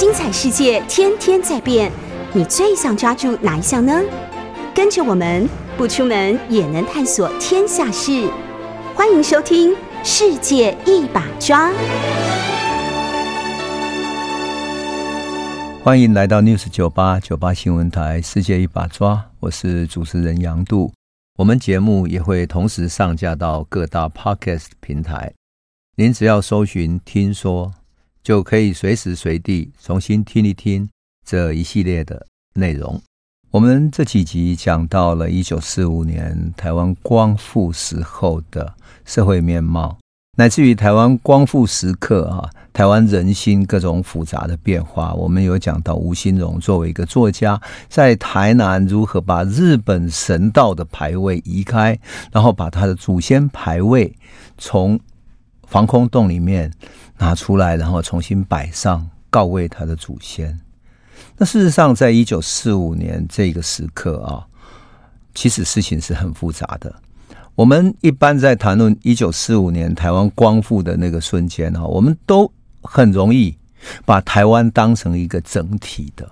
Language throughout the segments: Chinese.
精彩世界天天在变，你最想抓住哪一项呢？跟着我们不出门也能探索天下事，欢迎收听《世界一把抓》。欢迎来到 News 九八九八新闻台《世界一把抓》，我是主持人杨度。我们节目也会同时上架到各大 Podcast 平台，您只要搜寻“听说”。就可以随时随地重新听一听这一系列的内容。我们这几集讲到了一九四五年台湾光复时候的社会面貌，乃至于台湾光复时刻啊，台湾人心各种复杂的变化。我们有讲到吴新荣作为一个作家，在台南如何把日本神道的牌位移开，然后把他的祖先牌位从防空洞里面拿出来，然后重新摆上，告慰他的祖先。那事实上，在一九四五年这个时刻啊，其实事情是很复杂的。我们一般在谈论一九四五年台湾光复的那个瞬间啊，我们都很容易把台湾当成一个整体的。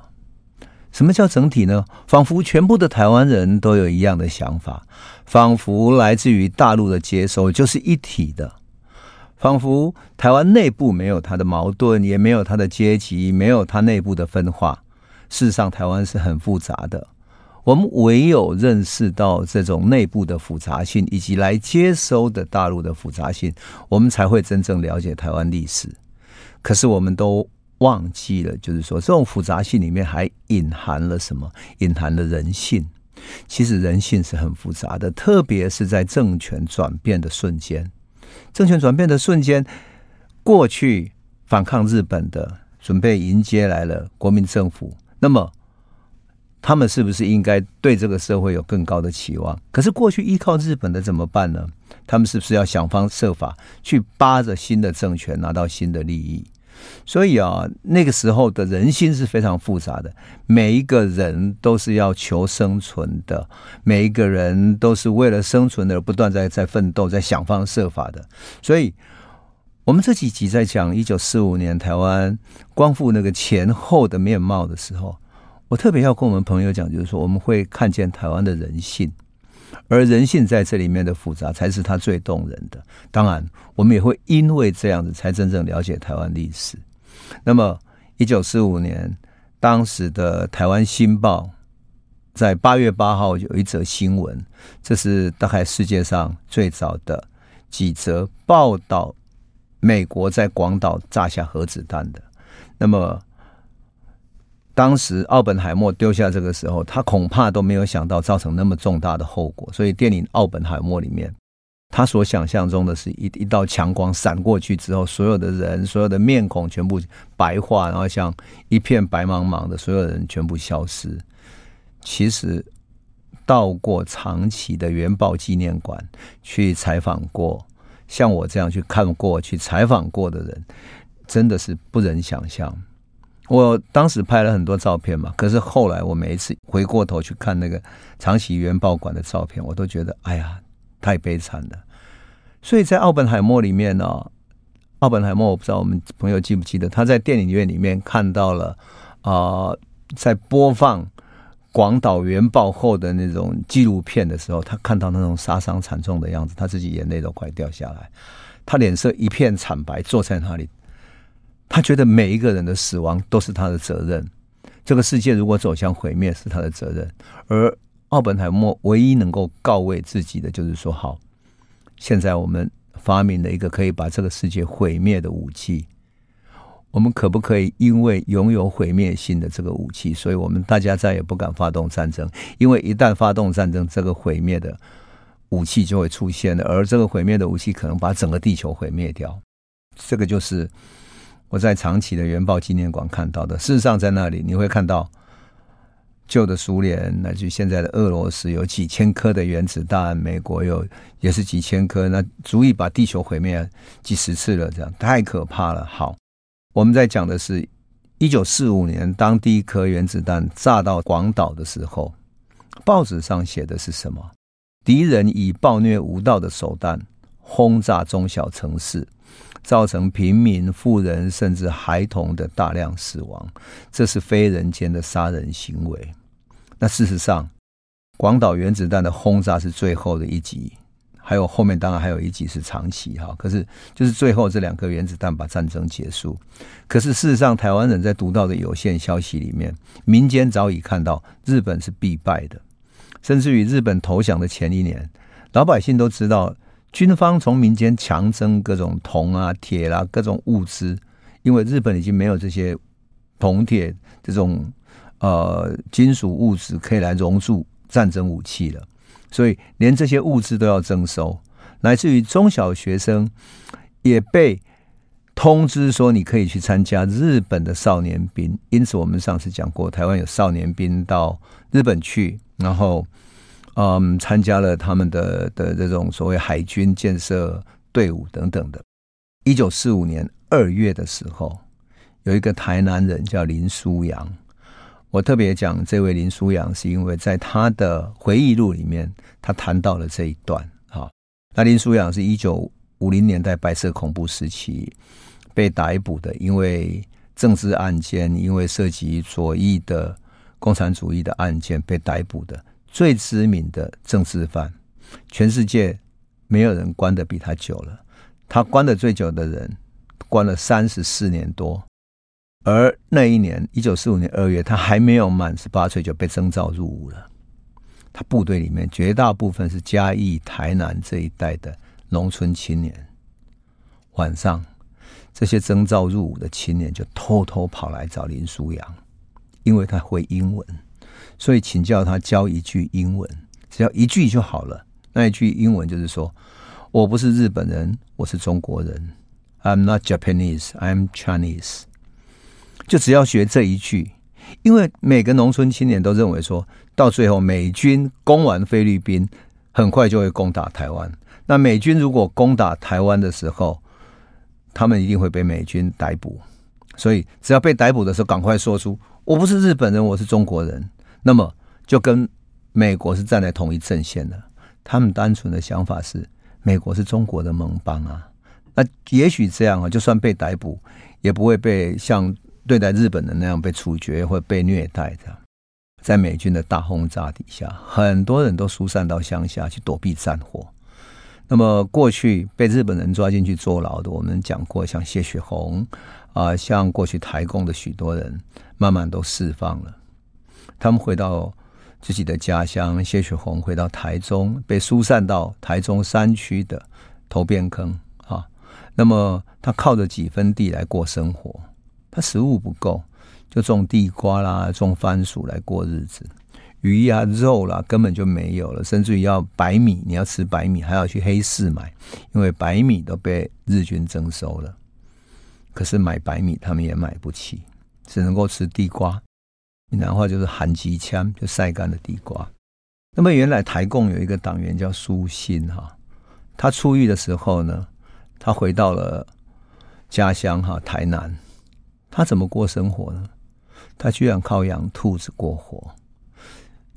什么叫整体呢？仿佛全部的台湾人都有一样的想法，仿佛来自于大陆的接收就是一体的。仿佛台湾内部没有它的矛盾，也没有它的阶级，没有它内部的分化。事实上，台湾是很复杂的。我们唯有认识到这种内部的复杂性，以及来接收的大陆的复杂性，我们才会真正了解台湾历史。可是，我们都忘记了，就是说，这种复杂性里面还隐含了什么？隐含了人性。其实，人性是很复杂的，特别是在政权转变的瞬间。政权转变的瞬间，过去反抗日本的，准备迎接来了国民政府，那么他们是不是应该对这个社会有更高的期望？可是过去依靠日本的怎么办呢？他们是不是要想方设法去扒着新的政权，拿到新的利益？所以啊，那个时候的人心是非常复杂的，每一个人都是要求生存的，每一个人都是为了生存而不断在在奋斗，在想方设法的。所以，我们这几集在讲一九四五年台湾光复那个前后的面貌的时候，我特别要跟我们朋友讲，就是说我们会看见台湾的人性，而人性在这里面的复杂才是它最动人的。当然，我们也会因为这样子才真正了解台湾历史。那么，一九四五年，当时的《台湾新报》在八月八号有一则新闻，这是大概世界上最早的几则报道美国在广岛炸下核子弹的。那么，当时奥本海默丢下这个时候，他恐怕都没有想到造成那么重大的后果。所以，电影《奥本海默》里面。他所想象中的是一一道强光闪过去之后，所有的人、所有的面孔全部白化，然后像一片白茫茫的，所有人全部消失。其实，到过长崎的原爆纪念馆去采访过，像我这样去看过去采访过的人，真的是不忍想象。我当时拍了很多照片嘛，可是后来我每一次回过头去看那个长崎原爆馆的照片，我都觉得，哎呀。太悲惨了，所以在奥本海默里面呢、奥本海默我不知道我们朋友记不记得，他在电影院里面看到了啊、在播放广岛原爆后的那种纪录片的时候，他看到那种杀伤惨重的样子，他自己眼泪都快掉下来，他脸色一片惨白，坐在那里，他觉得每一个人的死亡都是他的责任，这个世界如果走向毁灭是他的责任，而。奥本海默唯一能够告慰自己的，就是说：好，现在我们发明了一个可以把这个世界毁灭的武器。我们可不可以因为拥有毁灭性的这个武器，所以我们大家再也不敢发动战争？因为一旦发动战争，这个毁灭的武器就会出现了，而这个毁灭的武器可能把整个地球毁灭掉。这个就是我在长崎的原爆纪念馆看到的。事实上，在那里你会看到。旧的苏联，乃至现在的俄罗斯，有几千颗的原子弹；美国有也是几千颗，那足以把地球毁灭几十次了，这样太可怕了。好，我们在讲的是一九四五年，当第一颗原子弹炸到广岛的时候，报纸上写的是什么？敌人以暴虐无道的手段轰炸中小城市，造成平民、富人甚至孩童的大量死亡，这是非人间的杀人行为。那事实上，广岛原子弹的轰炸是最后的一集，还有后面当然还有一集是长期哈。可是就是最后这两颗原子弹把战争结束。可是事实上，台湾人在读到的有限消息里面，民间早已看到日本是必败的，甚至于日本投降的前一年，老百姓都知道。军方从民间强征各种铜啊、铁啦、啊、各种物资，因为日本已经没有这些铜铁这种呃金属物质可以来熔铸战争武器了，所以连这些物资都要征收，乃至于中小学生也被通知说你可以去参加日本的少年兵。因此，我们上次讲过，台湾有少年兵到日本去，然后。嗯，参加了他们的的这种所谓海军建设队伍等等的。一九四五年二月的时候，有一个台南人叫林书扬。我特别讲这位林书扬，是因为在他的回忆录里面，他谈到了这一段。哈，那林书扬是一九五零年代白色恐怖时期被逮捕的，因为政治案件，因为涉及左翼的共产主义的案件被逮捕的。最知名的政治犯，全世界没有人关得比他久了。他关得最久的人，关了三十四年多。而那一年，一九四五年二月，他还没有满十八岁就被征召入伍了。他部队里面绝大部分是嘉义、台南这一带的农村青年。晚上，这些征召入伍的青年就偷偷跑来找林书扬，因为他会英文。所以请教他教一句英文，只要一句就好了。那一句英文就是说：“我不是日本人，我是中国人。”I'm not Japanese, I'm Chinese。就只要学这一句，因为每个农村青年都认为说，到最后美军攻完菲律宾，很快就会攻打台湾。那美军如果攻打台湾的时候，他们一定会被美军逮捕。所以只要被逮捕的时候，赶快说出：“我不是日本人，我是中国人。”那么就跟美国是站在同一阵线的，他们单纯的想法是美国是中国的盟邦啊，那也许这样啊，就算被逮捕，也不会被像对待日本人那样被处决或被虐待这样。在美军的大轰炸底下，很多人都疏散到乡下去躲避战火。那么过去被日本人抓进去坐牢的，我们讲过，像谢雪红啊，像过去台共的许多人，慢慢都释放了。他们回到自己的家乡，谢雪红回到台中，被疏散到台中山区的头汴坑啊。那么他靠着几分地来过生活，他食物不够，就种地瓜啦，种番薯来过日子。鱼呀、啊、肉啦，根本就没有了，甚至于要白米，你要吃白米还要去黑市买，因为白米都被日军征收了。可是买白米他们也买不起，只能够吃地瓜。闽南话就是寒鸡枪，就晒干的地瓜。那么原来台共有一个党员叫苏新哈，他出狱的时候呢，他回到了家乡哈台南，他怎么过生活呢？他居然靠养兔子过活，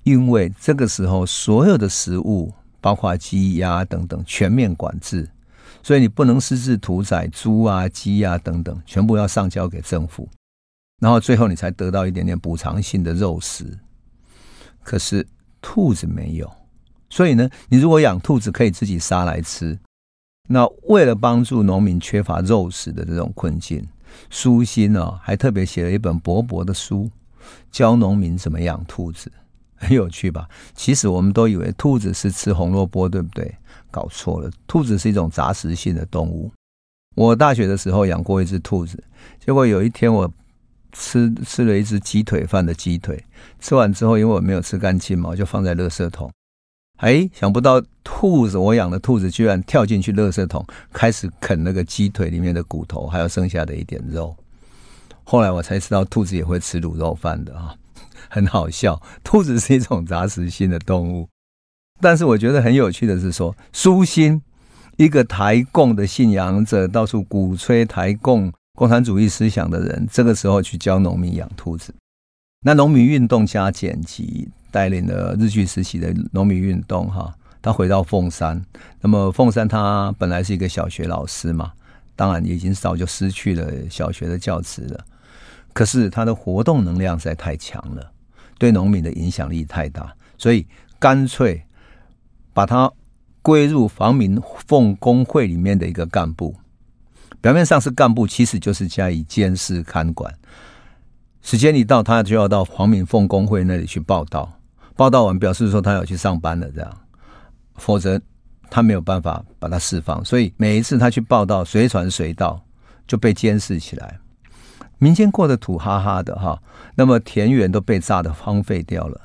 因为这个时候所有的食物，包括鸡鸭等等全面管制，所以你不能私自屠宰猪啊、鸡啊等等，全部要上交给政府。然后最后你才得到一点点补偿性的肉食，可是兔子没有，所以呢，你如果养兔子可以自己杀来吃。那为了帮助农民缺乏肉食的这种困境，苏心呢还特别写了一本薄薄的书，教农民怎么养兔子，很有趣吧？其实我们都以为兔子是吃红萝卜，对不对？搞错了，兔子是一种杂食性的动物。我大学的时候养过一只兔子，结果有一天我。吃吃了一只鸡腿饭的鸡腿，吃完之后，因为我没有吃干净嘛，我就放在垃圾桶。哎，想不到兔子，我养的兔子居然跳进去垃圾桶，开始啃那个鸡腿里面的骨头，还有剩下的一点肉。后来我才知道，兔子也会吃卤肉饭的啊，很好笑。兔子是一种杂食性的动物，但是我觉得很有趣的是说，舒心一个台共的信仰者，到处鼓吹台共。共产主义思想的人，这个时候去教农民养兔子，那农民运动加剪辑带领了日据时期的农民运动，哈，他回到凤山，那么凤山他本来是一个小学老师嘛，当然已经早就失去了小学的教职了。可是他的活动能量实在太强了，对农民的影响力太大，所以干脆把他归入防民奉工会里面的一个干部。表面上是干部，其实就是加以监视看管。时间一到，他就要到黄敏凤工会那里去报道。报道完，表示说他要去上班了，这样，否则他没有办法把他释放。所以每一次他去报道，随传随到，就被监视起来。民间过得土哈哈的哈，那么田园都被炸得荒废掉了，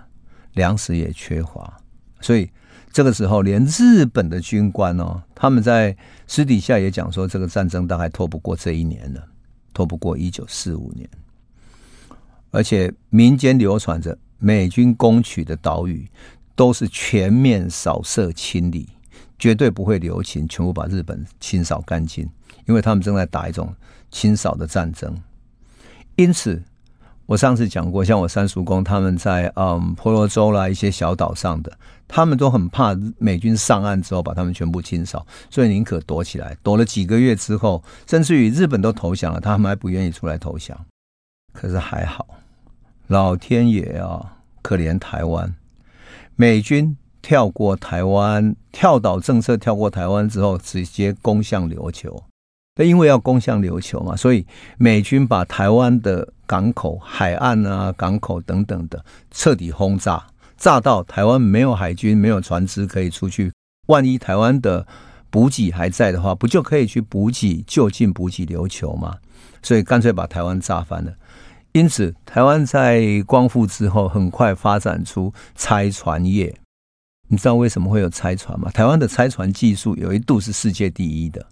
粮食也缺乏，所以。这个时候，连日本的军官哦，他们在私底下也讲说，这个战争大概拖不过这一年了，拖不过一九四五年。而且民间流传着美军攻取的岛屿都是全面扫射清理，绝对不会留情，全部把日本清扫干净，因为他们正在打一种清扫的战争。因此，我上次讲过，像我三叔公他们在嗯婆罗洲啦一些小岛上的。他们都很怕美军上岸之后把他们全部清扫，所以宁可躲起来。躲了几个月之后，甚至于日本都投降了，他们还不愿意出来投降。可是还好，老天爷啊，可怜台湾！美军跳过台湾，跳岛政策跳过台湾之后，直接攻向琉球。那因为要攻向琉球嘛，所以美军把台湾的港口、海岸啊、港口等等的彻底轰炸。炸到台湾没有海军，没有船只可以出去。万一台湾的补给还在的话，不就可以去补给就近补给琉球吗？所以干脆把台湾炸翻了。因此，台湾在光复之后，很快发展出拆船业。你知道为什么会有拆船吗？台湾的拆船技术有一度是世界第一的。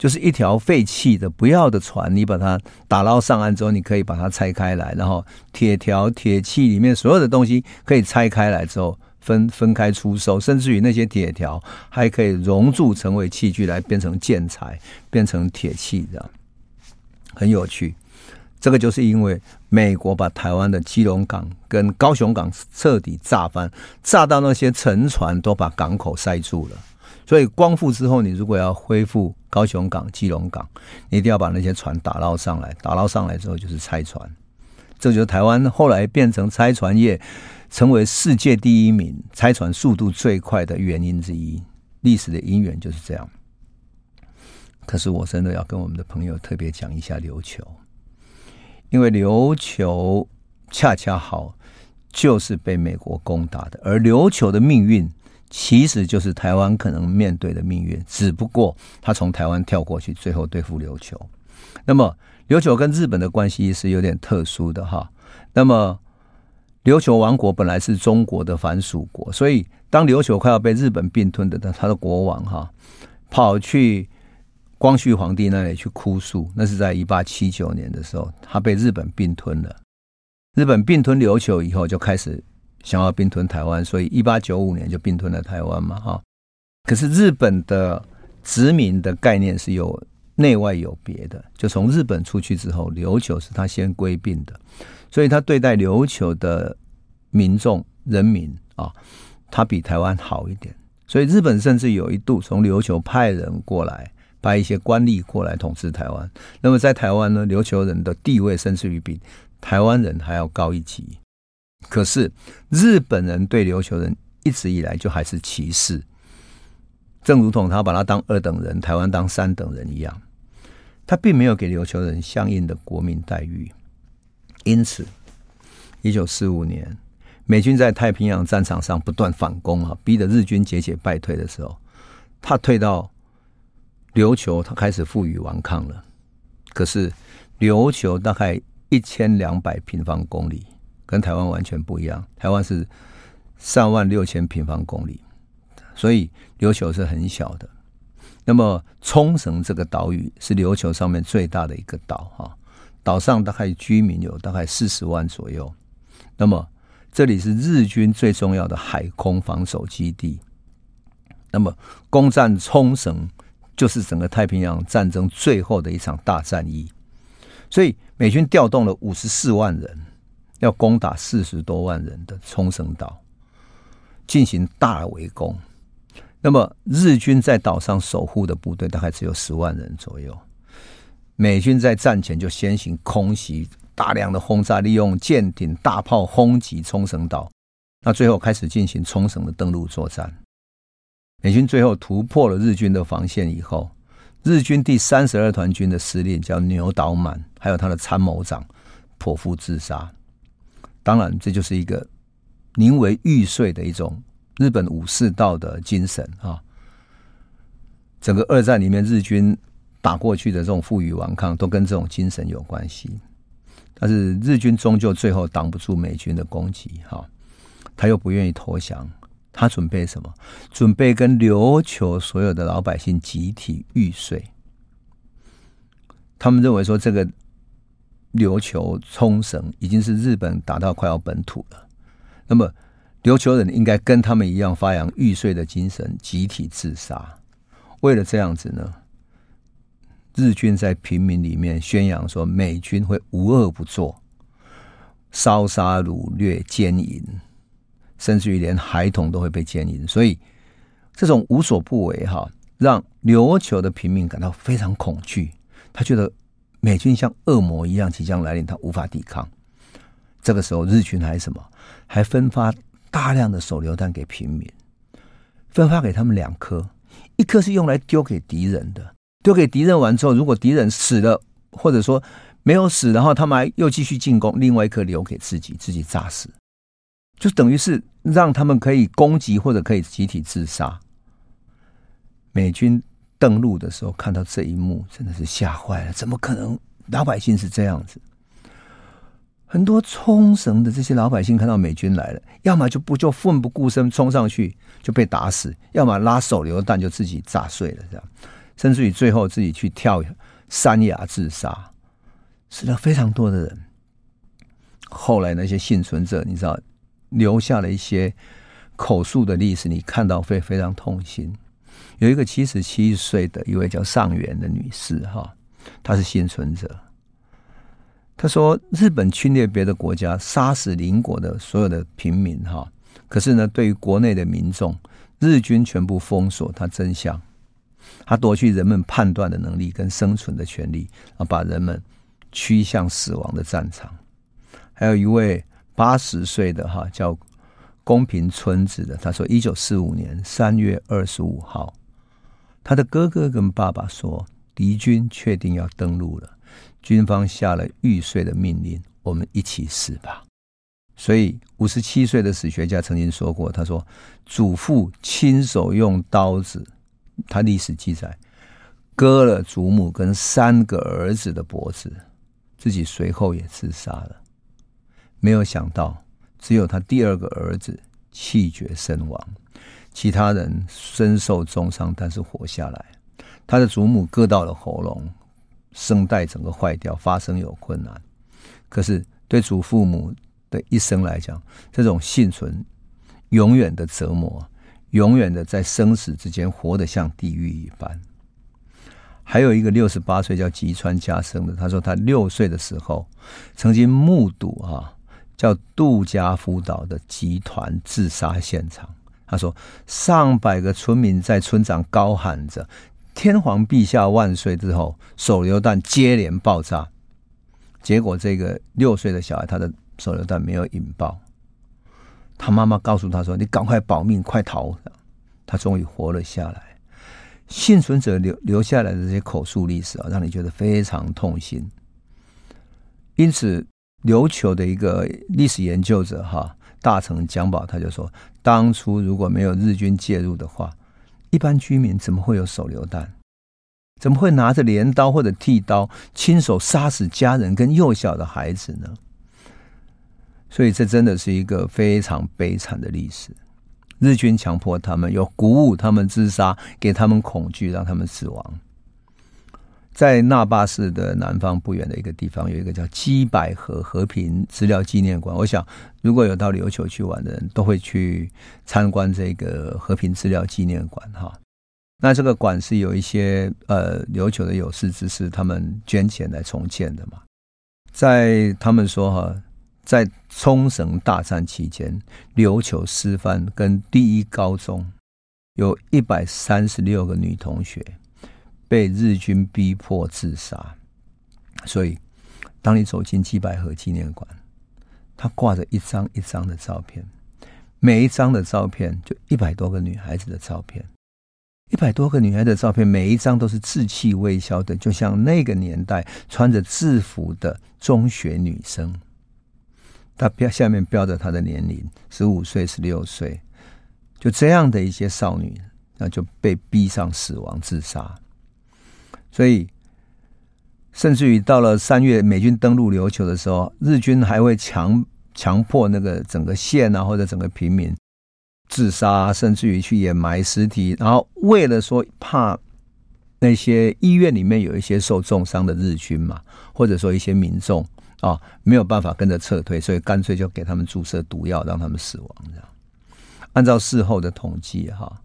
就是一条废弃的、不要的船，你把它打捞上岸之后，你可以把它拆开来，然后铁条、铁器里面所有的东西可以拆开来之后分 分开出售，甚至于那些铁条还可以熔铸成为器具来变成建材、变成铁器，这样很有趣。这个就是因为美国把台湾的基隆港跟高雄港彻底炸翻，炸到那些沉船都把港口塞住了。所以光复之后，你如果要恢复高雄港、基隆港，你一定要把那些船打捞上来。打捞上来之后，就是拆船。这就是台湾后来变成拆船业，成为世界第一名，拆船速度最快的原因之一。历史的因缘就是这样。可是我真的要跟我们的朋友特别讲一下琉球，因为琉球恰恰好就是被美国攻打的，而琉球的命运。其实就是台湾可能面对的命运，只不过他从台湾跳过去，最后对付琉球。那么琉球跟日本的关系是有点特殊的哈。那么琉球王国本来是中国的藩属国，所以当琉球快要被日本并吞的，他的国王哈跑去光绪皇帝那里去哭诉。那是在一八七九年的时候，他被日本并吞了。日本并吞琉球以后，就开始。想要并吞台湾，所以一八九五年就并吞了台湾嘛，哈。可是日本的殖民的概念是有内外有别的，就从日本出去之后，琉球是他先归并的，所以他对待琉球的民众人民啊，他比台湾好一点。所以日本甚至有一度从琉球派人过来，派一些官吏过来统治台湾。那么在台湾呢，琉球人的地位甚至于比台湾人还要高一级。可是日本人对琉球人一直以来就还是歧视，正如同他把他当二等人，台湾当三等人一样，他并没有给琉球人相应的国民待遇。因此，一九四五年美军在太平洋战场上不断反攻啊，逼得日军节节败退的时候，他退到琉球，他开始负隅顽抗了。可是琉球大概一千两百平方公里。跟台湾完全不一样，台湾是三万六千平方公里，所以琉球是很小的。那么冲绳这个岛屿是琉球上面最大的一个岛哈，岛上大概居民有大概四十万左右。那么这里是日军最重要的海空防守基地。那么攻占冲绳就是整个太平洋战争最后的一场大战役，所以美军调动了五十四万人。要攻打四十多万人的冲绳岛，进行大围攻。那么日军在岛上守护的部队大概只有十万人左右。美军在战前就先行空袭，大量的轰炸，利用舰艇、大炮轰击冲绳岛。那最后开始进行冲绳的登陆作战。美军最后突破了日军的防线以后，日军第三十二团军的司令叫牛岛满，还有他的参谋长剖腹自杀。当然，这就是一个宁为玉碎的一种日本武士道的精神啊。整个二战里面，日军打过去的这种负隅顽抗，都跟这种精神有关系。但是日军终究最后挡不住美军的攻击，哈，他又不愿意投降。他准备什么？准备跟琉球所有的老百姓集体玉碎。他们认为说，这个琉球冲绳已经是日本打到快要本土了。那么，琉球人应该跟他们一样发扬玉碎的精神，集体自杀。为了这样子呢，日军在平民里面宣扬说，美军会无恶不作，烧杀掳掠奸淫。甚至于连孩童都会被奸淫，所以这种无所不为哈，让琉球的平民感到非常恐惧。他觉得美军像恶魔一样即将来临，他无法抵抗。这个时候，日军还什么？还分发大量的手榴弹给平民，分发给他们两颗，一颗是用来丢给敌人的，丢给敌人完之后，如果敌人死了，或者说没有死，然后他们还又继续进攻，另外一颗留给自己，自己炸死。就等于是让他们可以攻击或者可以集体自杀。美军登陆的时候看到这一幕，真的是吓坏了。怎么可能？老百姓是这样子。很多冲绳的这些老百姓看到美军来了，要么就不就奋不顾身冲上去就被打死，要么拉手榴弹就自己炸碎了，这样，甚至于最后自己去跳山崖自杀，死了非常多的人。后来那些幸存者，你知道。留下了一些口述的历史，你看到会非常痛心。有一个七十七岁的一位叫上元的女士，哈，她是幸存者。她说，日本侵略别的国家，杀死邻国的所有的平民，哈，可是呢，对于国内的民众，日军全部封锁他真相，他夺去人们判断的能力跟生存的权利，啊，把人们驱向死亡的战场。还有一位。八十岁的哈叫公平村子的，他说，一九四五年三月二十五号，他的哥哥跟爸爸说，敌军确定要登陆了，军方下了玉碎的命令，我们一起死吧。所以五十七岁的史学家曾经说过，他说，祖父亲手用刀子，他历史记载，割了祖母跟三个儿子的脖子，自己随后也自杀了。没有想到，只有他第二个儿子气绝身亡，其他人身受重伤，但是活下来。他的祖母割到了喉咙，声带整个坏掉，发声有困难。可是对祖父母的一生来讲，这种幸存永远的折磨，永远的在生死之间活得像地狱一般。还有一个六十八岁叫吉川家生的，他说他六岁的时候曾经目睹啊。叫杜家福岛的集团自杀现场。他说，上百个村民在村长高喊着“天皇陛下万岁”之后，手榴弹接连爆炸。结果，这个六岁的小孩，他的手榴弹没有引爆。他妈妈告诉他说：“你赶快保命，快逃！”他终于活了下来。幸存者留留下来的这些口述历史啊，让你觉得非常痛心。因此。琉球的一个历史研究者哈大成江保他就说，当初如果没有日军介入的话，一般居民怎么会有手榴弹？怎么会拿着镰刀或者剃刀亲手杀死家人跟幼小的孩子呢？所以这真的是一个非常悲惨的历史。日军强迫他们，又鼓舞他们自杀，给他们恐惧，让他们死亡。在那霸市的南方不远的一个地方，有一个叫基百合和平资料纪念馆。我想，如果有到琉球去玩的人，都会去参观这个和平资料纪念馆。哈，那这个馆是有一些呃琉球的有识之士他们捐钱来重建的嘛。在他们说哈，在冲绳大战期间，琉球师范跟第一高中有一百三十六个女同学被日军逼迫自杀。所以，当你走进七百合纪念馆，它挂着一张一张的照片，每一张的照片就一百多个女孩子的照片。一百多个女孩的照片，每一张都是稚气未消的，就像那个年代穿着制服的中学女生。她标下面标着她的年龄，十五岁、十六岁，就这样的一些少女，那就被逼上死亡自杀。所以，甚至于到了三月，美军登陆琉球的时候，日军还会强强迫那个整个县啊，或者整个平民。自杀，甚至于去掩埋尸体，然后为了说怕那些医院里面有一些受重伤的日军嘛，或者说一些民众啊、没有办法跟着撤退，所以干脆就给他们注射毒药，让他们死亡。这样，按照事后的统计，哈，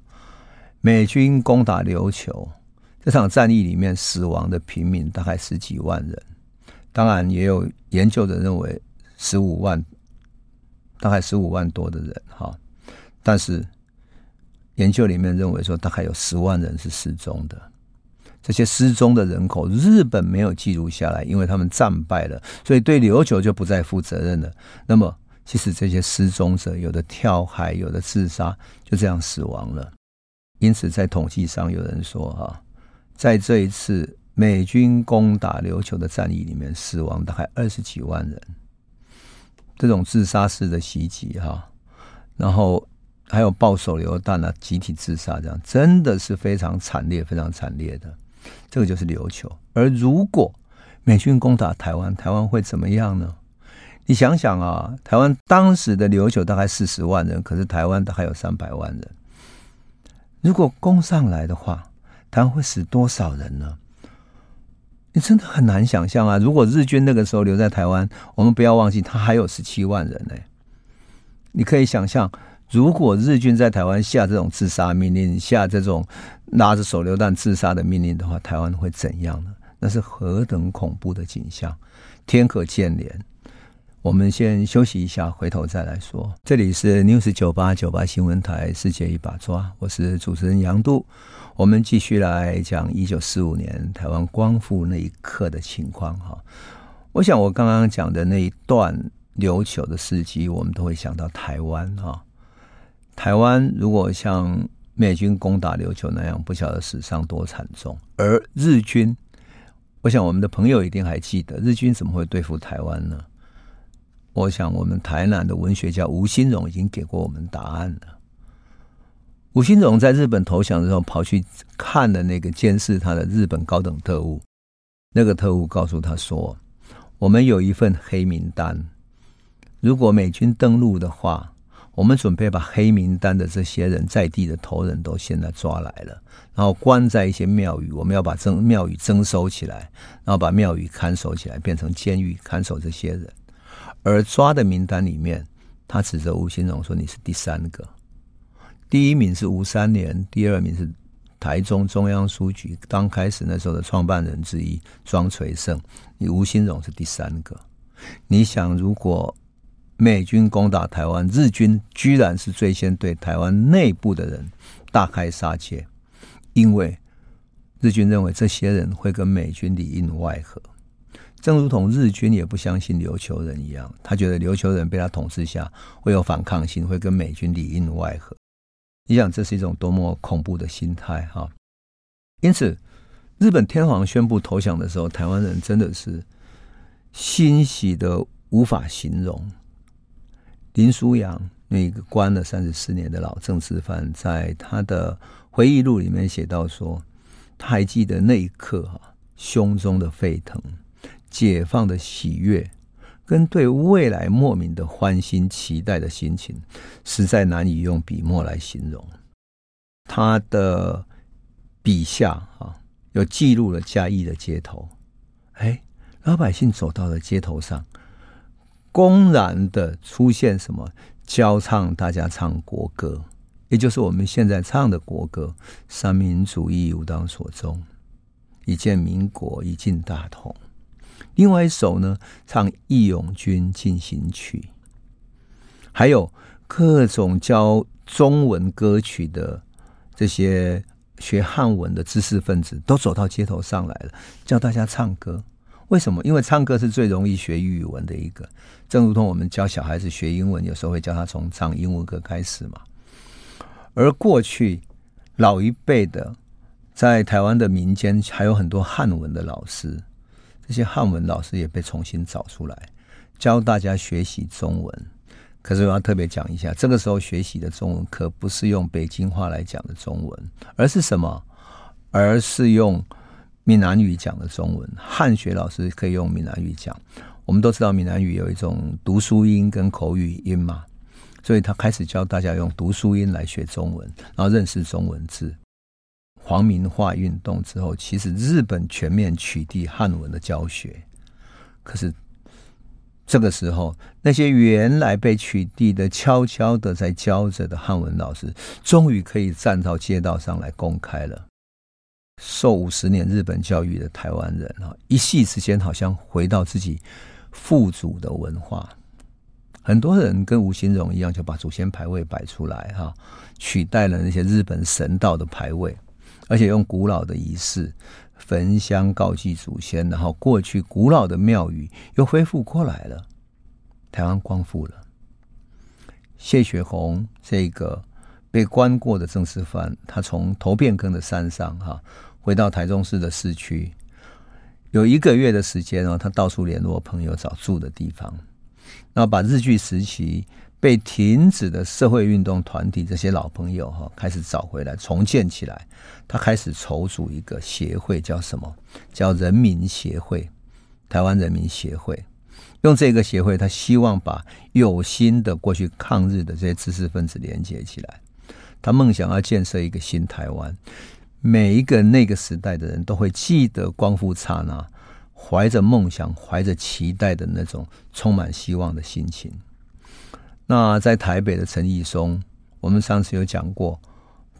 美军攻打琉球这场战役里面死亡的平民大概十几万人，当然也有研究者认为十五万，大概十五万多的人，哈。但是研究里面认为说，大概有十万人是失踪的。这些失踪的人口，日本没有记录下来，因为他们战败了，所以对琉球就不再负责任了。那么，其实这些失踪者，有的跳海，有的自杀，就这样死亡了。因此，在统计上，有人说哈，在这一次美军攻打琉球的战役里面，死亡大概二十几万人。这种自杀式的袭击哈，然后。还有爆手榴弹啊，集体自杀这样，真的是非常惨烈、非常惨烈的。这个就是琉球。而如果美军攻打台湾，台湾会怎么样呢？你想想啊，台湾当时的琉球大概四十万人，可是台湾大概有三百万人。如果攻上来的话，台湾会死多少人呢？你真的很难想象啊！如果日军那个时候留在台湾，我们不要忘记，他还有十七万人呢。你可以想象。如果日军在台湾下这种自杀命令，下这种拿着手榴弹自杀的命令的话，台湾会怎样呢？那是何等恐怖的景象，天可见怜。我们先休息一下，回头再来说。这里是 News 九八九八新闻台，世界一把抓，我是主持人杨度。我们继续来讲一九四五年台湾光复那一刻的情况哈。我想我刚刚讲的那一段琉球的事迹，我们都会想到台湾哈。台湾如果像美军攻打琉球那样，不晓得死伤多惨重。而日军，我想我们的朋友一定还记得，日军怎么会对付台湾呢？我想我们台南的文学家吴新荣已经给过我们答案了。吴新荣在日本投降的时候，跑去看了那个监视他的日本高等特务，那个特务告诉他说：“我们有一份黑名单，如果美军登陆的话。”我们准备把黑名单的这些人在地的头人都现在抓来了，然后关在一些庙宇。我们要把征庙宇征收起来，然后把庙宇看守起来，变成监狱看守这些人。而抓的名单里面，他指着吴新荣说：“你是第三个，第一名是吴三连，第二名是台中中央书局刚开始那时候的创办人之一庄垂胜，你吴新荣是第三个。你想如果？”美军攻打台湾，日军居然是最先对台湾内部的人大开杀戒，因为日军认为这些人会跟美军里应外合，正如同日军也不相信琉球人一样，他觉得琉球人被他统治下会有反抗性，会跟美军里应外合。你想，这是一种多么恐怖的心态哈！因此，日本天皇宣布投降的时候，台湾人真的是欣喜的无法形容。林书阳那个关了三十四年的老政治犯，在他的回忆录里面写到说，他还记得那一刻哈，胸中的沸腾、解放的喜悦，跟对未来莫名的欢欣期待的心情，实在难以用笔墨来形容。他的笔下啊，有记录了嘉义的街头，哎，老百姓走到了街头上。公然的出现什么教唱，大家唱国歌，也就是我们现在唱的国歌《三民主义，吾党所宗》，一建民国，一进大同。另外一首呢，唱《义勇军进行曲》，还有各种教中文歌曲的这些学汉文的知识分子都走到街头上来了，教大家唱歌。为什么？因为唱歌是最容易学语文的一个，正如同我们教小孩子学英文，有时候会教他从唱英文歌开始嘛。而过去老一辈的，在台湾的民间还有很多汉文的老师，这些汉文老师也被重新找出来，教大家学习中文。可是我要特别讲一下，这个时候学习的中文可不是用北京话来讲的中文，而是什么？而是用。闽南语讲的中文，汉学老师可以用闽南语讲。我们都知道闽南语有一种读书音跟口语音嘛，所以他开始教大家用读书音来学中文，然后认识中文字。皇民化运动之后，其实日本全面取缔汉文的教学。可是这个时候，那些原来被取缔的、悄悄的在教着的汉文老师，终于可以站到街道上来公开了。受五十年日本教育的台湾人啊，一夕之间好像回到自己父祖的文化。很多人跟吴新荣一样，就把祖先牌位摆出来哈，取代了那些日本神道的牌位，而且用古老的仪式焚香告祭祖先，然后过去古老的庙宇又恢复过来了，台湾光复了。谢雪红这个。被关过的政治犯，他从头汴坑的山上哈回到台中市的市区，有一个月的时间哦，他到处联络朋友找住的地方，然后把日据时期被停止的社会运动团体这些老朋友哈开始找回来重建起来，他开始筹组一个协会，叫什么？叫人民协会，台湾人民协会。用这个协会，他希望把有心的过去抗日的这些知识分子连接起来。他梦想要建设一个新台湾，每一个那个时代的人都会记得光复刹那，怀着梦想、怀着期待的那种充满希望的心情。那在台北的陈义松，我们上次有讲过，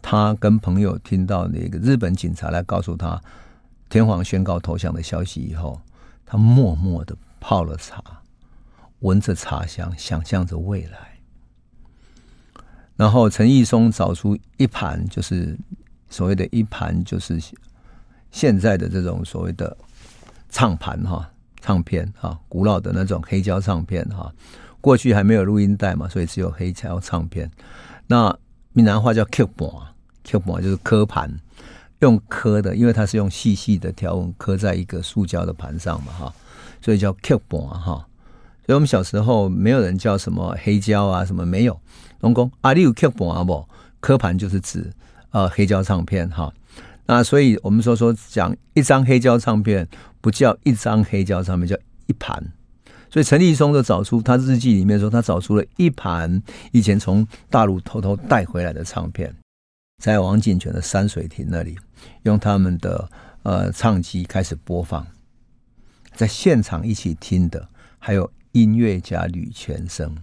他跟朋友听到那个日本警察来告诉他天皇宣告投降的消息以后，他默默的泡了茶，闻着茶香，想象着未来。然后陈义松找出一盘，就是所谓的一盘，就是现在的这种所谓的唱盘哈，唱片哈，古老的那种黑胶唱片哈。过去还没有录音带嘛，所以只有黑胶唱片。那闽南话叫刻盘，刻盘就是刻盘，用刻的，因为它是用细细的条纹刻在一个塑胶的盘上嘛哈，所以叫 “cut 盘哈。所以我们小时候没有人叫什么黑胶啊，什么没有。龙公啊，你有刻盘啊不？刻盘就是指呃黑胶唱片哈。那所以我们说说讲一张黑胶唱片不叫一张黑胶唱片，叫一盘。所以陈立松就找出他日记里面说，他找出了一盘以前从大陆偷偷带回来的唱片，在王景泉的山水亭那里，用他们的呃唱机开始播放，在现场一起听的还有。音乐家吕泉生，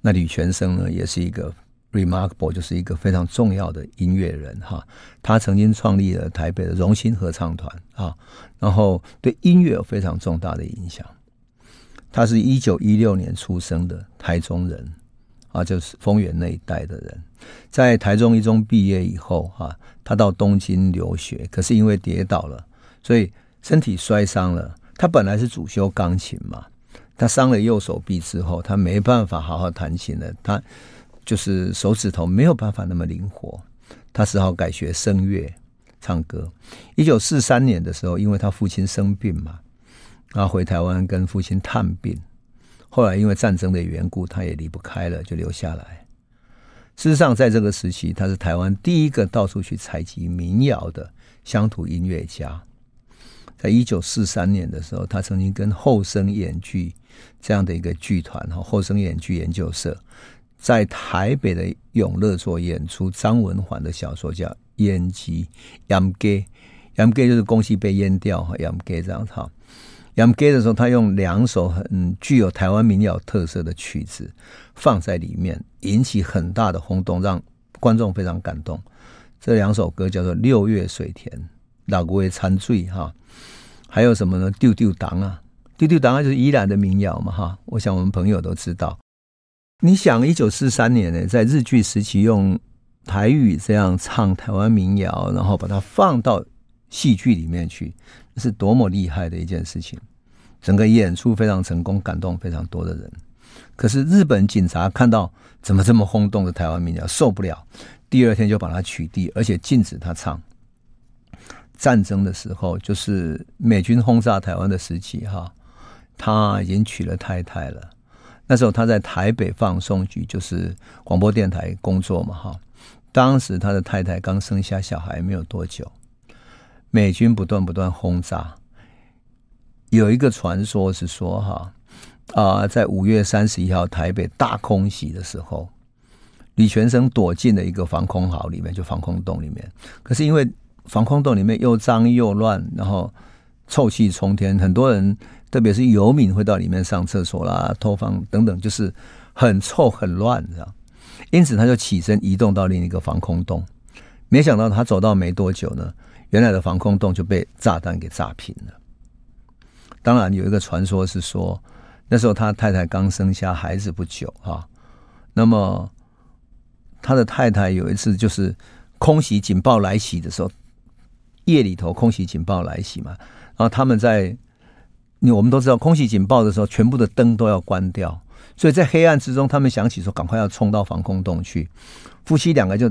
那吕泉生呢，也是一个 remarkable，就是一个非常重要的音乐人哈。他曾经创立了台北的荣兴合唱团啊，然后对音乐有非常重大的影响。他是一九一六年出生的台中人啊，就是丰原那一带的人。在台中一中毕业以后哈，他到东京留学，可是因为跌倒了，所以身体摔伤了。他本来是主修钢琴嘛。他伤了右手臂之后，他没办法好好弹琴了。他就是手指头没有办法那么灵活，他只好改学声乐，唱歌。一九四三年的时候，因为他父亲生病嘛，然后回台湾跟父亲探病。后来因为战争的缘故，他也离不开了，就留下来。事实上，在这个时期，他是台湾第一个到处去采集民谣的乡土音乐家。在一九四三年的时候，他曾经跟后生演剧。这样的一个剧团哈，后生演剧研究社在台北的永乐做演出。张文环的小说叫《淹鸡》，淹鸡，淹鸡就是公鸡被淹掉哈，淹鸡这样哈。淹鸡的时候，他用两首很具有台湾民谣特色的曲子放在里面，引起很大的轰动，让观众非常感动。这两首歌叫做《六月水田》，六月餐醉哈，还有什么呢？丢丢当啊。丢丢当啊就是宜兰的民谣嘛，哈！我想我们朋友都知道。你想，一九四三年呢，在日据时期用台语这样唱台湾民谣，然后把它放到戏剧里面去，是多么厉害的一件事情！整个演出非常成功，感动非常多的人。可是日本警察看到怎么这么轰动的台湾民谣，受不了，第二天就把它取缔，而且禁止他唱。战争的时候，就是美军轰炸台湾的时期，哈，他已经娶了太太了。那时候他在台北放送局，就是广播电台工作嘛，哈。当时他的太太刚生下小孩没有多久，美军不断不断轰炸。有一个传说是说，哈啊，在五月三十一号台北大空袭的时候，李全生躲进了一个防空壕里面，就防空洞里面。可是因为防空洞里面又脏又乱，然后臭气冲天，很多人，特别是游民会到里面上厕所啦、偷放等等，就是很臭很乱，知道？因此他就起身移动到另一个防空洞。没想到他走到没多久呢，原来的防空洞就被炸弹给炸平了。当然有一个传说是说，那时候他太太刚生下孩子不久哈，那么他的太太有一次就是空袭警报来袭的时候。夜里头空袭警报来袭嘛，然后他们在，我们都知道空袭警报的时候，全部的灯都要关掉，所以在黑暗之中，他们想起说赶快要冲到防空洞去。夫妻两个就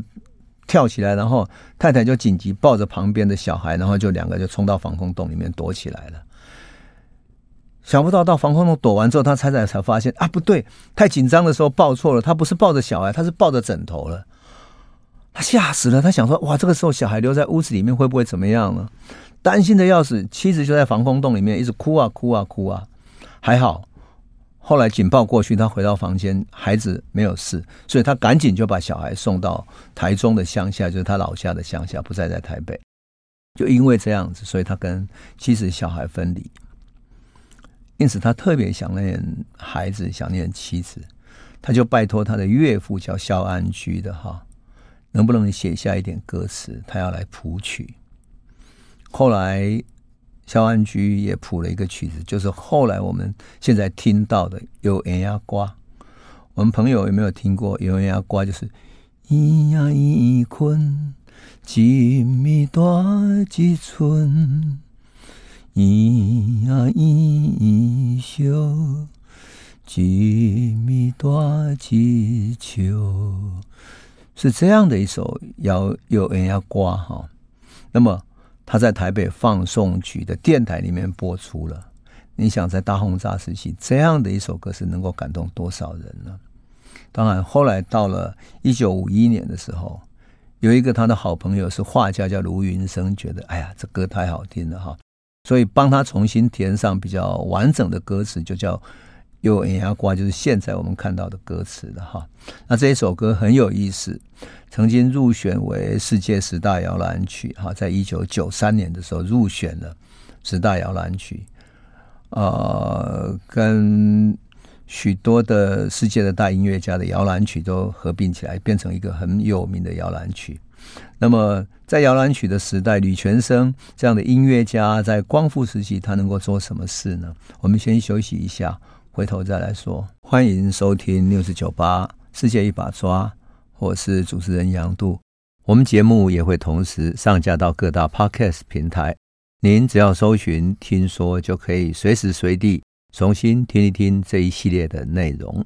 跳起来，然后太太就紧急抱着旁边的小孩，然后就两个就冲到防空洞里面躲起来了。想不到到防空洞躲完之后，他太太才发现啊，不对，太紧张的时候抱错了，他不是抱着小孩，他是抱着枕头了。他吓死了，他想说：“哇，这个时候小孩留在屋子里面会不会怎么样呢？”担心的要死，妻子就在防空洞里面一直哭啊哭啊哭啊。还好，后来警报过去，他回到房间，孩子没有事，所以他赶紧就把小孩送到台中的乡下，就是他老家的乡下，不再在台北。就因为这样子，所以他跟妻子小孩分离。因此，他特别想念孩子，想念妻子，他就拜托他的岳父叫萧安居的哈。能不能写下一点歌词？他要来谱曲。后来萧安居也谱了一个曲子，就是后来我们现在听到的《油盐鸭瓜》。我们朋友有没有听过《油盐鸭瓜》？就是咿呀咿困，金米大几寸，咿呀咿笑，金米大几秋。是这样的一首谣有人要刮哈，那么他在台北放送局的电台里面播出了。你想在大轰炸时期，这样的一首歌是能够感动多少人呢？当然，后来到了一九五一年的时候，有一个他的好朋友是画家叫卢云生，觉得哎呀，这歌太好听了哈，所以帮他重新填上比较完整的歌词，就叫。有眼牙瓜，就是现在我们看到的歌词了哈。那这一首歌很有意思，曾经入选为世界十大摇篮曲哈，在一九九三年的时候入选了十大摇篮曲，呃，跟许多的世界的大音乐家的摇篮曲都合并起来，变成一个很有名的摇篮曲。那么在摇篮曲的时代，吕全生这样的音乐家在光复时期，他能够做什么事呢？我们先休息一下。回头再来说，欢迎收听六四九八世界一把抓，我是主持人杨度。我们节目也会同时上架到各大 Podcast 平台，您只要搜寻“听说”，就可以随时随地重新听一听这一系列的内容。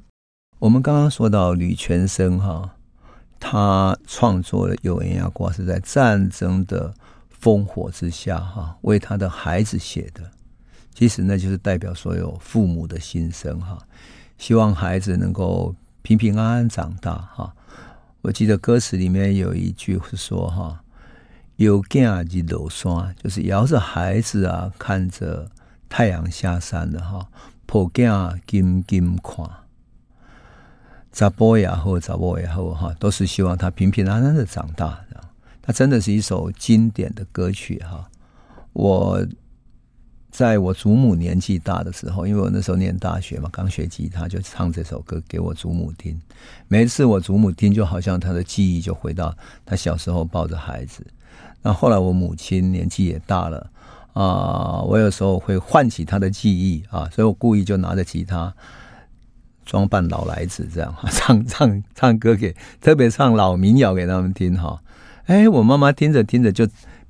我们刚刚说到吕泉生哈，他创作的《油盐鸭瓜》是在战争的烽火之下哈，为他的孩子写的。其实那就是代表所有父母的心声哈，希望孩子能够平平安安长大哈。我记得歌词里面有一句是说哈，有见日落山，就是摇着孩子啊，看着太阳下山了哈。抱见金金看，查波也好，查某也好哈，都是希望他平平安安的长大。他真的是一首经典的歌曲哈，我。在我祖母年纪大的时候，因为我那时候念大学嘛，刚学吉他，就唱这首歌给我祖母听。每一次我祖母听，就好像她的记忆就回到她小时候抱着孩子。那后来我母亲年纪也大了啊，我有时候会唤起她的记忆啊，所以我故意就拿着吉他装扮老来子这样，唱唱唱歌给特别唱老民谣给他们听哈。哎，我妈妈听着听着就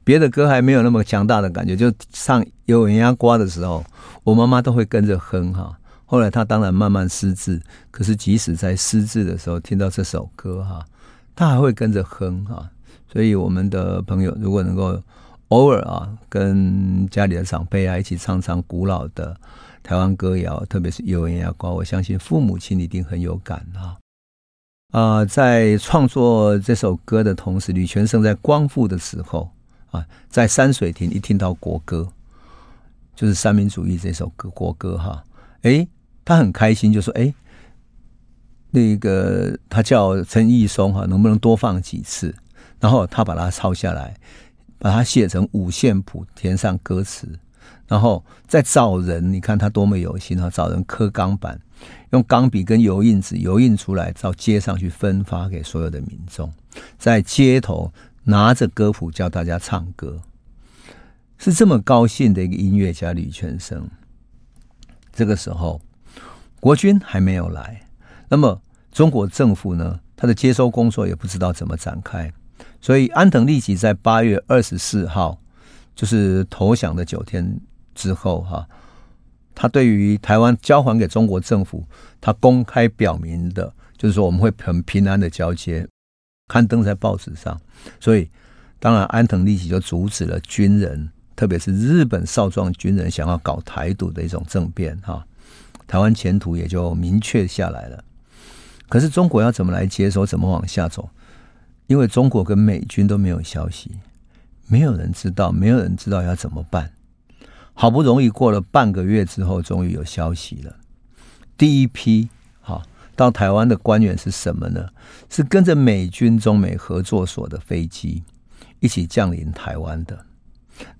别的歌还没有那么强大的感觉，就唱有人家刮的时候，我妈妈都会跟着哼哈。后来她当然慢慢失智，可是即使在失智的时候听到这首歌哈，她还会跟着哼哈。所以我们的朋友如果能够偶尔啊跟家里的长辈啊一起唱唱古老的台湾歌谣，特别是《有人要刮》，我相信父母亲一定很有感啊。啊，在创作这首歌的同时，吕泉生在光复的时候啊，在山水亭一听到国歌，就是三民主义这首歌国歌哈，哎。他很开心，就说：“哎，那个他叫陈义松哈，能不能多放几次？然后他把它抄下来，把它写成五线谱，填上歌词，然后再找人。你看他多么有心哈，找人刻钢板，用钢笔跟油印纸油印出来，到街上去分发给所有的民众，在街头拿着歌谱教大家唱歌，是这么高兴的一个音乐家吕泉生。这个时候。”国军还没有来，那么中国政府呢？他的接收工作也不知道怎么展开，所以安藤利吉在八月二十四号，就是投降的九天之后，哈，他对于台湾交还给中国政府，他公开表明的，就是说我们会很平安的交接，刊登在报纸上，所以当然安藤利吉就阻止了军人，特别是日本少壮军人想要搞台独的一种政变，哈。台湾前途也就明确下来了。可是中国要怎么来接收，怎么往下走？因为中国跟美军都没有消息，没有人知道，没有人知道要怎么办。好不容易过了半个月之后，终于有消息了。第一批到台湾的官员是什么呢？是跟着美军中美合作所的飞机一起降临台湾的。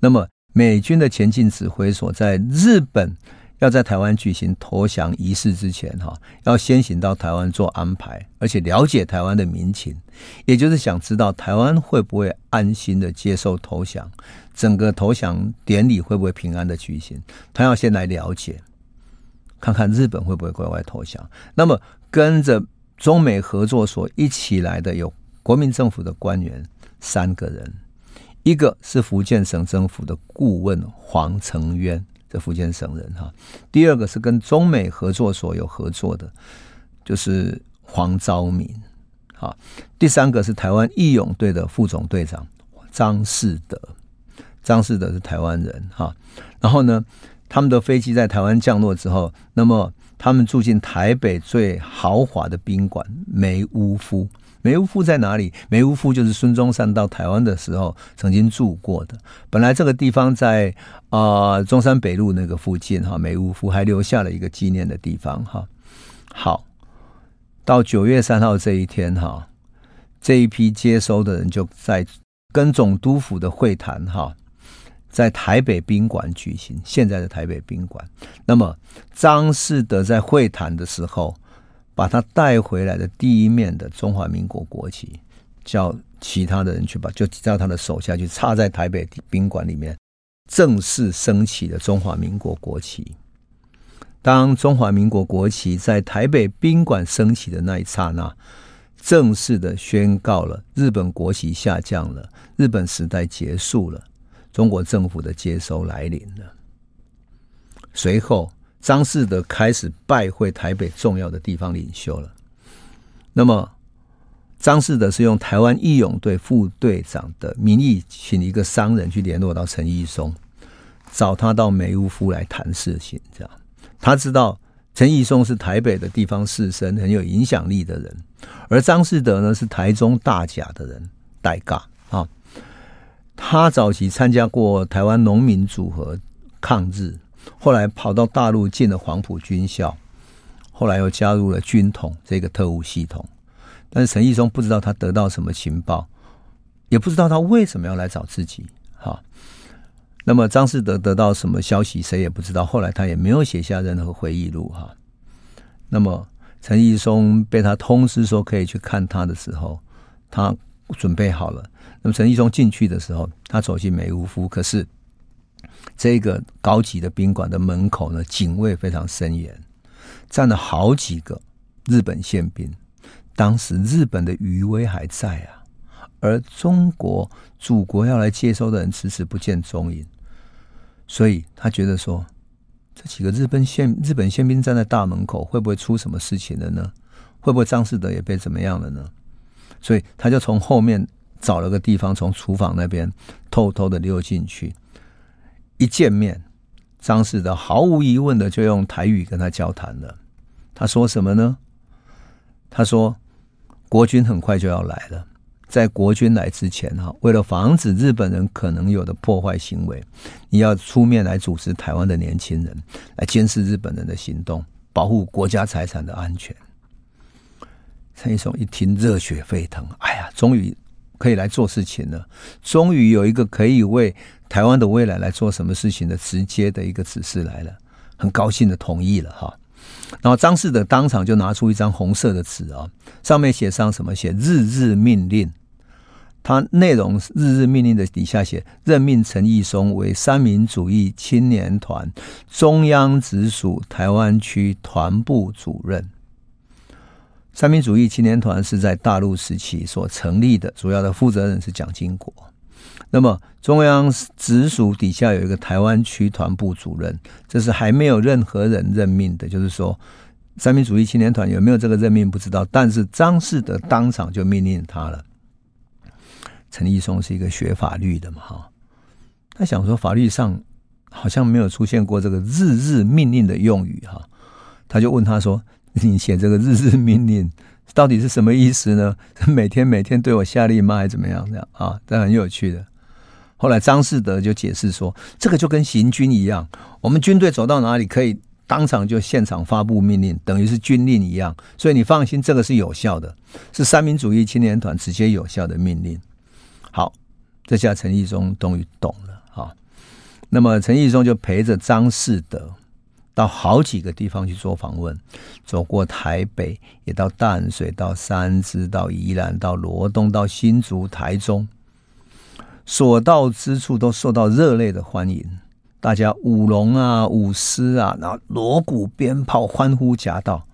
那么美军的前进指挥所在日本。要在台湾举行投降仪式之前，哈，要先行到台湾做安排，而且了解台湾的民情，也就是想知道台湾会不会安心的接受投降，整个投降典礼会不会平安的举行，他要先来了解，看看日本会不会乖乖投降。那么跟着中美合作所一起来的有国民政府的官员三个人，一个是福建省政府的顾问黄承渊。这福建省人哈，第二个是跟中美合作所有合作的，就是黄昭明，好，第三个是台湾义勇队的副总队长张士德，张士德是台湾人哈，然后呢，他们的飞机在台湾降落之后，那么他们住进台北最豪华的宾馆梅屋夫。梅屋夫在哪里？梅屋夫就是孙中山到台湾的时候曾经住过的。本来这个地方在啊、中山北路那个附近哈，梅屋夫还留下了一个纪念的地方哈。好，到九月三号这一天哈，这一批接收的人就在跟总督府的会谈哈，在台北宾馆举行，现在的台北宾馆。那么张士德在会谈的时候。把他带回来的第一面的中华民国国旗，叫其他的人去把，就叫他的手下去插在台北宾馆里面，正式升起了中华民国国旗。当中华民国国旗在台北宾馆升起的那一刹那，正式的宣告了日本国旗下降了，日本时代结束了，中国政府的接收来临了。随后。张士德开始拜会台北重要的地方领袖了。那么，张士德是用台湾义勇队副队长的名义，请一个商人去联络到陈义松，找他到梅屋夫来谈事情。这样，他知道陈义松是台北的地方士绅，很有影响力的人，而张士德呢是台中大甲的人，代尬。他早期参加过台湾农民组合抗日。后来跑到大陆进了黄埔军校，后来又加入了军统这个特务系统。但是陈义松不知道他得到什么情报，也不知道他为什么要来找自己。哈，那么张士德得到什么消息，谁也不知道。后来他也没有写下任何回忆录。哈，那么陈义松被他通知说可以去看他的时候，他准备好了。那么陈义松进去的时候，他走进梅屋夫，可是。这个高级的宾馆的门口呢，警卫非常森严，站了好几个日本宪兵，当时日本的余威还在啊，而中国祖国要来接收的人迟迟不见踪影，所以他觉得说，这几个日本宪日本宪兵站在大门口，会不会出什么事情了呢？会不会张士德也被怎么样了呢？所以他就从后面找了个地方，从厨房那边偷偷的溜进去。一见面，张士德毫无疑问的就用台语跟他交谈了。他说什么呢？他说：“国军很快就要来了，在国军来之前，哈，为了防止日本人可能有的破坏行为，你要出面来组织台湾的年轻人，来监视日本人的行动，保护国家财产的安全。”陈义松一听，热血沸腾，哎呀，终于可以来做事情了，终于有一个可以为台湾的未来来做什么事情的直接的一个指示来了，很高兴的同意了哈。然后张士德当场就拿出一张红色的纸啊，上面写上什么？写日日命令。他内容日日命令的底下写任命陈义松为三民主义青年团中央直属台湾区团部主任。三民主义青年团是在大陆时期所成立的，主要的负责人是蒋经国。那么中央直属底下有一个台湾区团部主任，这是还没有任何人任命的，就是说三民主义青年团有没有这个任命不知道，但是张士德当场就命令他了。陈义松是一个学法律的嘛，哈，他想说法律上好像没有出现过这个日日命令的用语，哈，他就问他说。你写这个日日命令到底是什么意思呢？每天每天对我下令吗？还是怎么样？这样啊，这很有趣的。后来张士德就解释说，这个就跟行军一样，我们军队走到哪里可以当场就现场发布命令，等于是军令一样。所以你放心，这个是有效的，是三民主义青年团直接有效的命令。好，这下陈义忠终于懂了哈。那么陈义忠就陪着张士德。到好几个地方去做访问，走过台北，也到淡水、到三芝、到宜兰、到罗东、到新竹、台中，所到之处都受到热烈的欢迎。大家舞龙啊，舞狮啊，然后锣鼓鞭炮，欢呼夹道。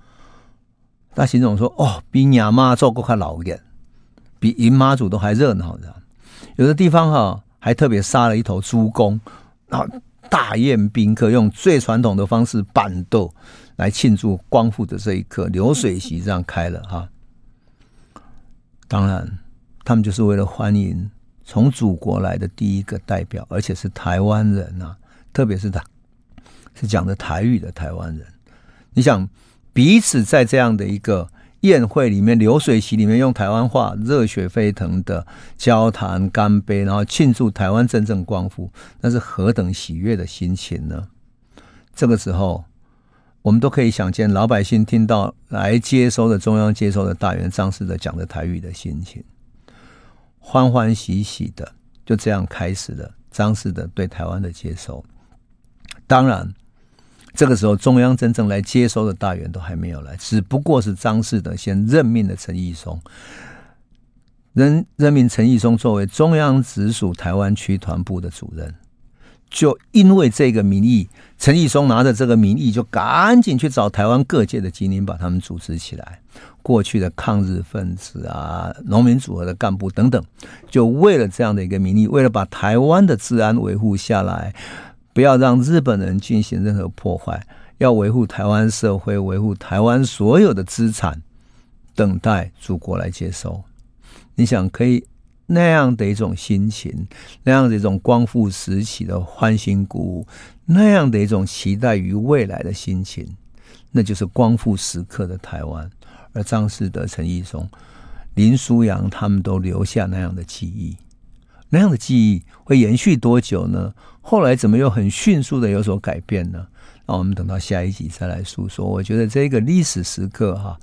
他形容说：“哦，比亚妈做过还老一点，比姨妈祖都还热闹的。有的地方哈、啊，还特别杀了一头猪公，然后。”大宴宾客，用最传统的方式办桌来庆祝光复的这一刻，流水席这样开了哈。当然，他们就是为了欢迎从祖国来的第一个代表，而且是台湾人啊，特别是他，是讲的台语的台湾人。你想，彼此在这样的一个。宴会里面，流水席里面用台湾话热血沸腾的交谈干杯，然后庆祝台湾真正光复，那是何等喜悦的心情呢？这个时候，我们都可以想见老百姓听到来接收的中央接收的大员张士德讲的台语的心情，欢欢喜喜的就这样开始了张士德对台湾的接收。当然。这个时候，中央真正来接收的大员都还没有来，只不过是张士德先任命了陈义松，任任命陈义松作为中央直属台湾区团部的主任。就因为这个名义，陈义松拿着这个名义，就赶紧去找台湾各界的精英，把他们组织起来。过去的抗日分子啊，农民组合的干部等等，就为了这样的一个名义，为了把台湾的治安维护下来。不要让日本人进行任何破坏，要维护台湾社会，维护台湾所有的资产，等待祖国来接收。你想，可以那样的一种心情，那样的一种光复时期的欢欣鼓舞，那样的一种期待于未来的心情，那就是光复时刻的台湾。而张士德、陈义松、林书扬他们都留下那样的记忆。那样的记忆会延续多久呢？后来怎么又很迅速的有所改变呢？那我们等到下一集再来诉说。我觉得这个历史时刻哈，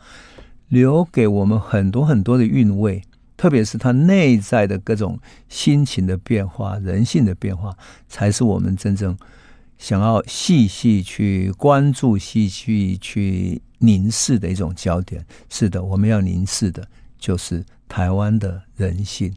留给我们很多很多的韵味，特别是它内在的各种心情的变化、人性的变化，才是我们真正想要细细去关注、细细去凝视的一种焦点。是的，我们要凝视的就是台湾的人性。